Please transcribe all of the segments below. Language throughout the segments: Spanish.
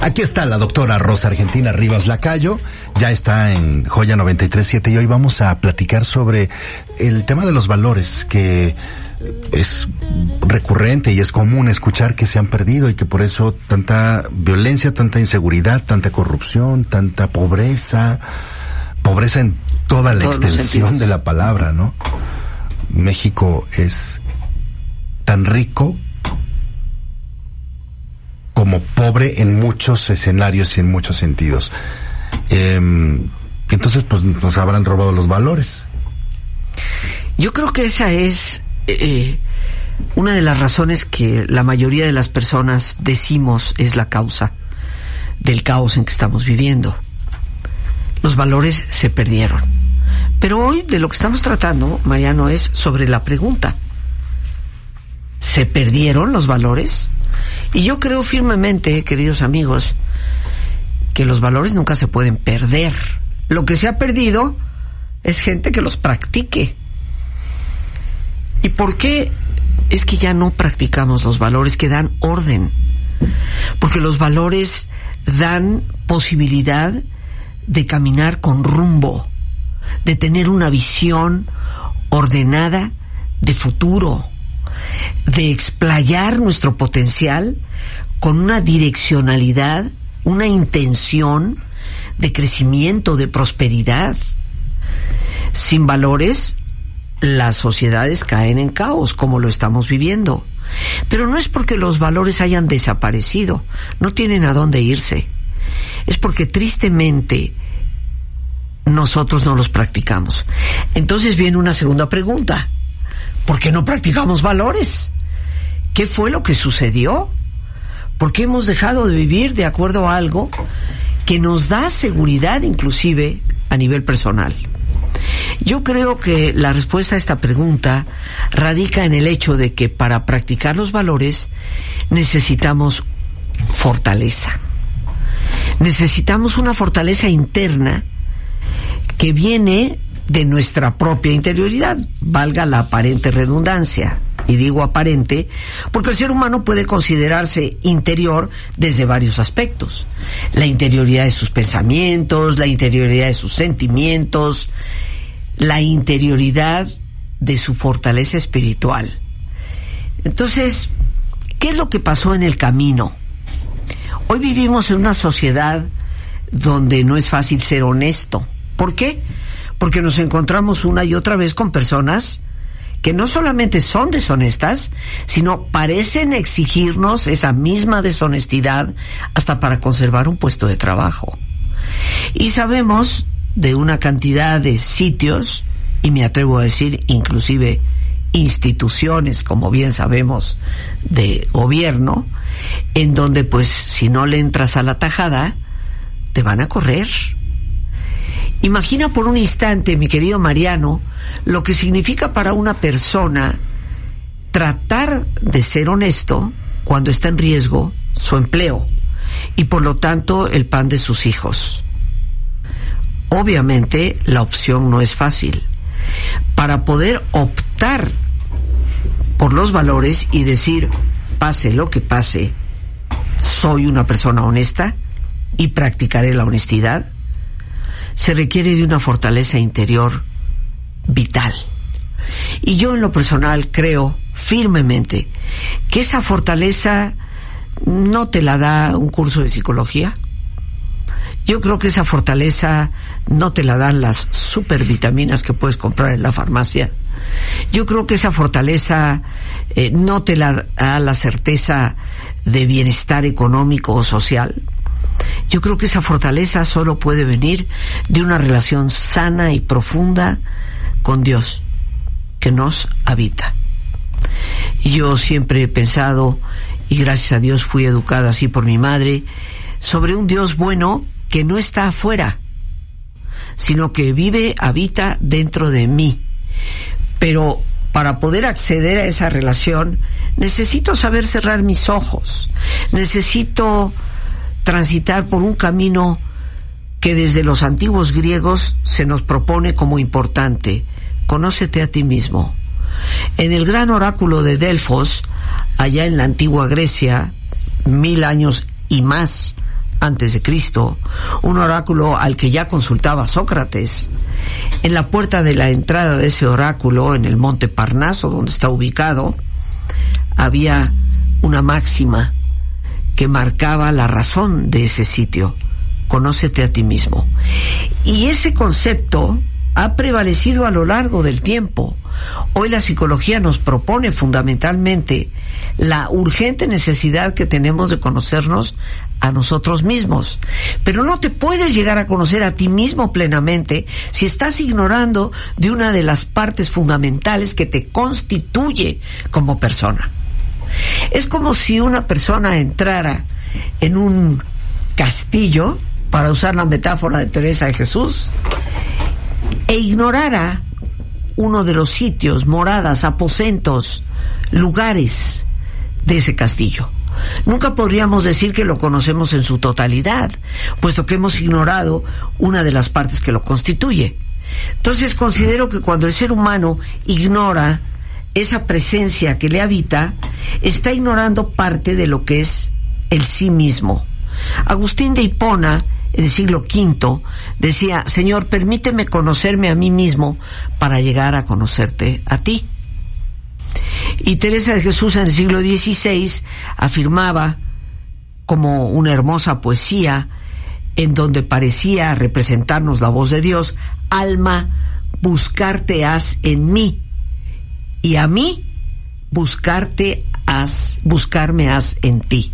Aquí está la doctora Rosa Argentina Rivas Lacayo, ya está en Joya 937 y hoy vamos a platicar sobre el tema de los valores que es recurrente y es común escuchar que se han perdido y que por eso tanta violencia, tanta inseguridad, tanta corrupción, tanta pobreza, pobreza en toda la extensión de la palabra, ¿no? México es tan rico como pobre en muchos escenarios y en muchos sentidos. Eh, entonces, pues nos habrán robado los valores. Yo creo que esa es eh, una de las razones que la mayoría de las personas decimos es la causa del caos en que estamos viviendo. Los valores se perdieron. Pero hoy de lo que estamos tratando, Mariano, es sobre la pregunta. ¿Se perdieron los valores? Y yo creo firmemente, queridos amigos, que los valores nunca se pueden perder. Lo que se ha perdido es gente que los practique. ¿Y por qué es que ya no practicamos los valores que dan orden? Porque los valores dan posibilidad de caminar con rumbo, de tener una visión ordenada de futuro, de explayar nuestro potencial con una direccionalidad, una intención de crecimiento, de prosperidad. Sin valores, las sociedades caen en caos, como lo estamos viviendo. Pero no es porque los valores hayan desaparecido, no tienen a dónde irse. Es porque tristemente nosotros no los practicamos. Entonces viene una segunda pregunta. ¿Por qué no practicamos valores? ¿Qué fue lo que sucedió? ¿Por qué hemos dejado de vivir de acuerdo a algo que nos da seguridad inclusive a nivel personal? Yo creo que la respuesta a esta pregunta radica en el hecho de que para practicar los valores necesitamos fortaleza. Necesitamos una fortaleza interna que viene de nuestra propia interioridad, valga la aparente redundancia. Y digo aparente porque el ser humano puede considerarse interior desde varios aspectos. La interioridad de sus pensamientos, la interioridad de sus sentimientos, la interioridad de su fortaleza espiritual. Entonces, ¿qué es lo que pasó en el camino? Hoy vivimos en una sociedad donde no es fácil ser honesto. ¿Por qué? Porque nos encontramos una y otra vez con personas que no solamente son deshonestas, sino parecen exigirnos esa misma deshonestidad hasta para conservar un puesto de trabajo. Y sabemos de una cantidad de sitios, y me atrevo a decir inclusive instituciones, como bien sabemos, de gobierno, en donde pues si no le entras a la tajada, te van a correr Imagina por un instante, mi querido Mariano, lo que significa para una persona tratar de ser honesto cuando está en riesgo su empleo y por lo tanto el pan de sus hijos. Obviamente la opción no es fácil. Para poder optar por los valores y decir, pase lo que pase, soy una persona honesta y practicaré la honestidad, se requiere de una fortaleza interior vital. Y yo en lo personal creo firmemente que esa fortaleza no te la da un curso de psicología, Yo creo que esa fortaleza no te la dan las supervitaminas que puedes comprar en la farmacia. Yo creo que esa fortaleza eh, no te la da la certeza de bienestar económico o social. Yo creo que esa fortaleza solo puede venir de una relación sana y profunda con Dios que nos habita. Yo siempre he pensado, y gracias a Dios fui educada así por mi madre, sobre un Dios bueno que no está afuera, sino que vive, habita dentro de mí. Pero para poder acceder a esa relación, necesito saber cerrar mis ojos, necesito transitar por un camino que desde los antiguos griegos se nos propone como importante. Conócete a ti mismo. En el gran oráculo de Delfos, allá en la antigua Grecia, mil años y más antes de Cristo, un oráculo al que ya consultaba Sócrates. En la puerta de la entrada de ese oráculo, en el monte Parnaso, donde está ubicado, había una máxima que marcaba la razón de ese sitio. Conócete a ti mismo. Y ese concepto ha prevalecido a lo largo del tiempo. Hoy la psicología nos propone fundamentalmente la urgente necesidad que tenemos de conocernos a nosotros mismos. Pero no te puedes llegar a conocer a ti mismo plenamente si estás ignorando de una de las partes fundamentales que te constituye como persona. Es como si una persona entrara en un castillo, para usar la metáfora de Teresa de Jesús, e ignorara uno de los sitios, moradas, aposentos, lugares de ese castillo. Nunca podríamos decir que lo conocemos en su totalidad, puesto que hemos ignorado una de las partes que lo constituye. Entonces considero que cuando el ser humano ignora esa presencia que le habita, está ignorando parte de lo que es el sí mismo. Agustín de Hipona en el siglo V, decía, Señor, permíteme conocerme a mí mismo para llegar a conocerte a ti. Y Teresa de Jesús en el siglo XVI afirmaba, como una hermosa poesía, en donde parecía representarnos la voz de Dios, alma, buscarte has en mí, y a mí buscarte has, buscarme has en ti.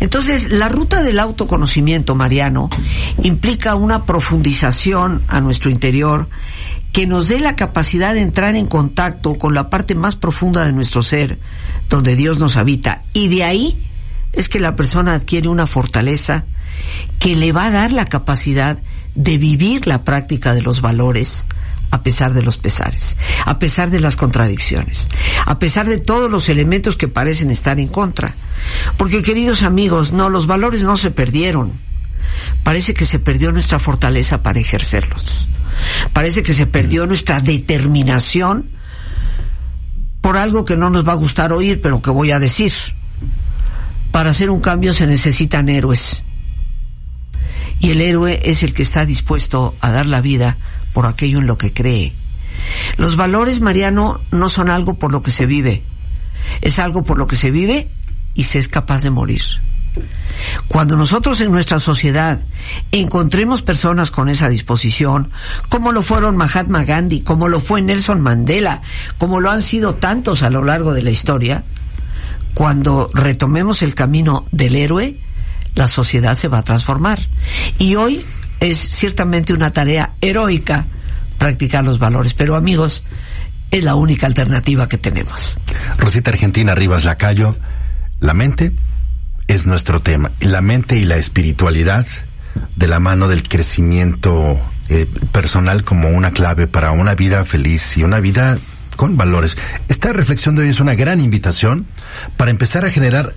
Entonces, la ruta del autoconocimiento, Mariano, implica una profundización a nuestro interior que nos dé la capacidad de entrar en contacto con la parte más profunda de nuestro ser, donde Dios nos habita. Y de ahí es que la persona adquiere una fortaleza que le va a dar la capacidad de vivir la práctica de los valores, a pesar de los pesares, a pesar de las contradicciones, a pesar de todos los elementos que parecen estar en contra. Porque queridos amigos, no, los valores no se perdieron. Parece que se perdió nuestra fortaleza para ejercerlos. Parece que se perdió nuestra determinación por algo que no nos va a gustar oír, pero que voy a decir. Para hacer un cambio se necesitan héroes. Y el héroe es el que está dispuesto a dar la vida por aquello en lo que cree. Los valores, Mariano, no son algo por lo que se vive, es algo por lo que se vive y se es capaz de morir. Cuando nosotros en nuestra sociedad encontremos personas con esa disposición, como lo fueron Mahatma Gandhi, como lo fue Nelson Mandela, como lo han sido tantos a lo largo de la historia, cuando retomemos el camino del héroe, la sociedad se va a transformar. Y hoy es ciertamente una tarea heroica practicar los valores, pero amigos, es la única alternativa que tenemos. Rosita Argentina Rivas Lacayo, la mente es nuestro tema. La mente y la espiritualidad de la mano del crecimiento eh, personal como una clave para una vida feliz y una vida con valores. Esta reflexión de hoy es una gran invitación para empezar a generar,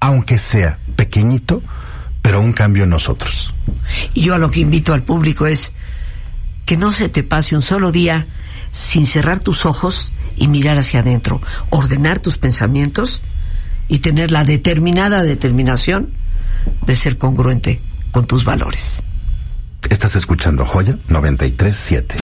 aunque sea pequeñito, pero un cambio en nosotros. Y yo a lo que invito al público es que no se te pase un solo día sin cerrar tus ojos y mirar hacia adentro, ordenar tus pensamientos y tener la determinada determinación de ser congruente con tus valores. Estás escuchando Joya 937.